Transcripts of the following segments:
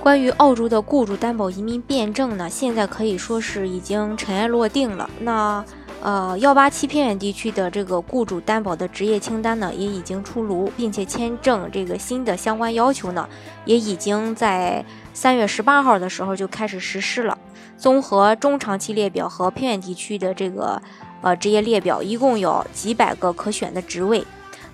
关于澳洲的雇主担保移民变证呢，现在可以说是已经尘埃落定了。那呃，幺八七偏远地区的这个雇主担保的职业清单呢，也已经出炉，并且签证这个新的相关要求呢，也已经在三月十八号的时候就开始实施了。综合中长期列表和偏远地区的这个呃职业列表，一共有几百个可选的职位。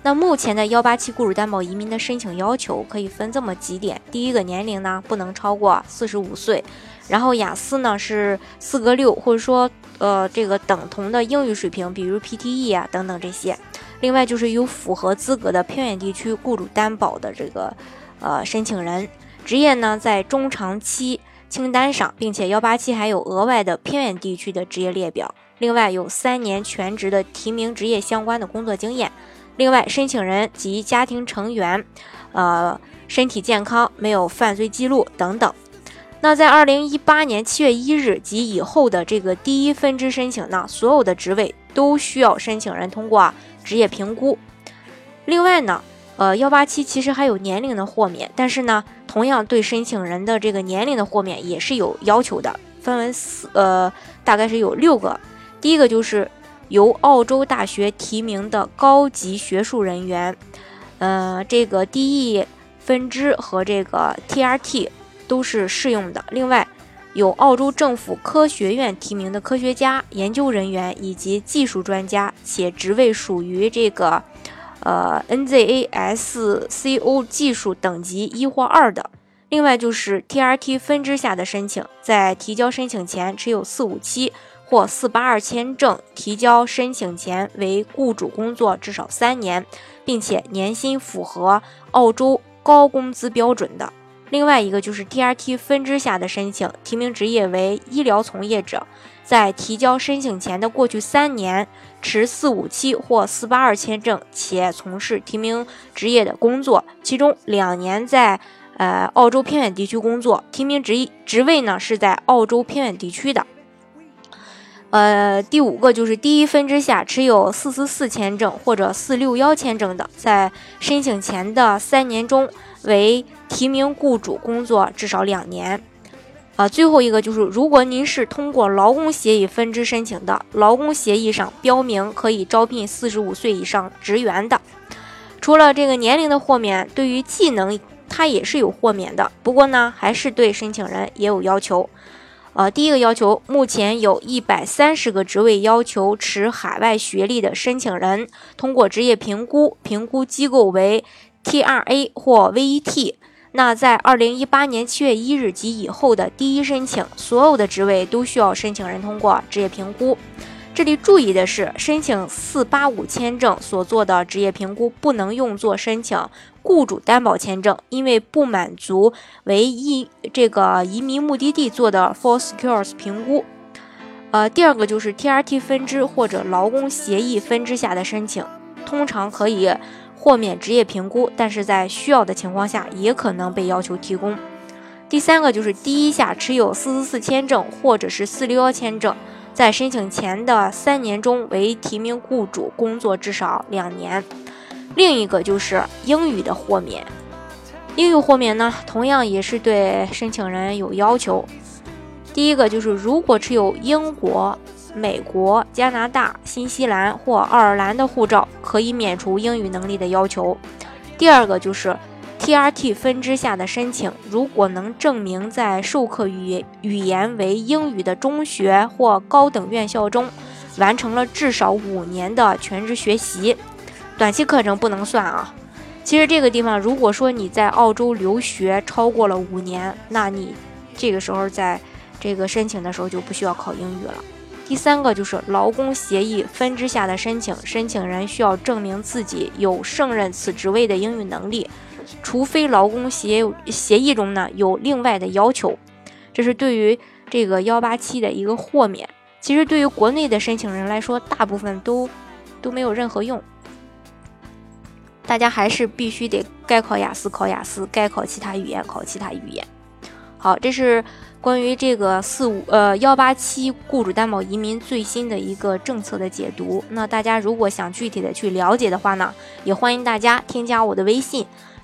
那目前的幺八七雇主担保移民的申请要求可以分这么几点：第一个年龄呢不能超过四十五岁，然后雅思呢是四个六，或者说呃这个等同的英语水平，比如 PTE 啊等等这些。另外就是有符合资格的偏远地区雇主担保的这个呃申请人，职业呢在中长期清单上，并且幺八七还有额外的偏远地区的职业列表。另外有三年全职的提名职业相关的工作经验。另外，申请人及家庭成员，呃，身体健康，没有犯罪记录等等。那在二零一八年七月一日及以后的这个第一分支申请呢，所有的职位都需要申请人通过职业评估。另外呢，呃，幺八七其实还有年龄的豁免，但是呢，同样对申请人的这个年龄的豁免也是有要求的，分为四，呃，大概是有六个。第一个就是。由澳洲大学提名的高级学术人员，呃，这个 DE 分支和这个 TRT 都是适用的。另外，有澳洲政府科学院提名的科学家、研究人员以及技术专家，且职位属于这个呃 NZASCO 技术等级一或二的。另外，就是 TRT 分支下的申请，在提交申请前持有四五七。或四八二签证提交申请前为雇主工作至少三年，并且年薪符合澳洲高工资标准的。另外一个就是 TRT 分支下的申请，提名职业为医疗从业者，在提交申请前的过去三年持四五七或四八二签证，且从事提名职业的工作，其中两年在呃澳洲偏远地区工作，提名职职位呢是在澳洲偏远地区的。呃，第五个就是第一分支下持有四四四签证或者四六幺签证的，在申请前的三年中为提名雇主工作至少两年。啊，最后一个就是，如果您是通过劳工协议分支申请的，劳工协议上标明可以招聘四十五岁以上职员的，除了这个年龄的豁免，对于技能它也是有豁免的。不过呢，还是对申请人也有要求。呃，第一个要求，目前有一百三十个职位要求持海外学历的申请人通过职业评估，评估机构为 TRA 或 VET。那在二零一八年七月一日及以后的第一申请，所有的职位都需要申请人通过职业评估。这里注意的是，申请四八五签证所做的职业评估不能用作申请雇主担保签证，因为不满足为移这个移民目的地做的 For Secures 评估。呃，第二个就是 TRT 分支或者劳工协议分支下的申请，通常可以豁免职业评估，但是在需要的情况下也可能被要求提供。第三个就是第一下持有四四四签证或者是四六幺签证。在申请前的三年中为提名雇主工作至少两年。另一个就是英语的豁免，英语豁免呢，同样也是对申请人有要求。第一个就是如果持有英国、美国、加拿大、新西兰或爱尔兰的护照，可以免除英语能力的要求。第二个就是。TRT 分支下的申请，如果能证明在授课语语言为英语的中学或高等院校中完成了至少五年的全职学习，短期课程不能算啊。其实这个地方，如果说你在澳洲留学超过了五年，那你这个时候在这个申请的时候就不需要考英语了。第三个就是劳工协议分支下的申请，申请人需要证明自己有胜任此职位的英语能力。除非劳工协协议中呢有另外的要求，这是对于这个幺八七的一个豁免。其实对于国内的申请人来说，大部分都都没有任何用。大家还是必须得该考雅思考雅思，该考其他语言考其他语言。好，这是关于这个四五呃幺八七雇主担保移民最新的一个政策的解读。那大家如果想具体的去了解的话呢，也欢迎大家添加我的微信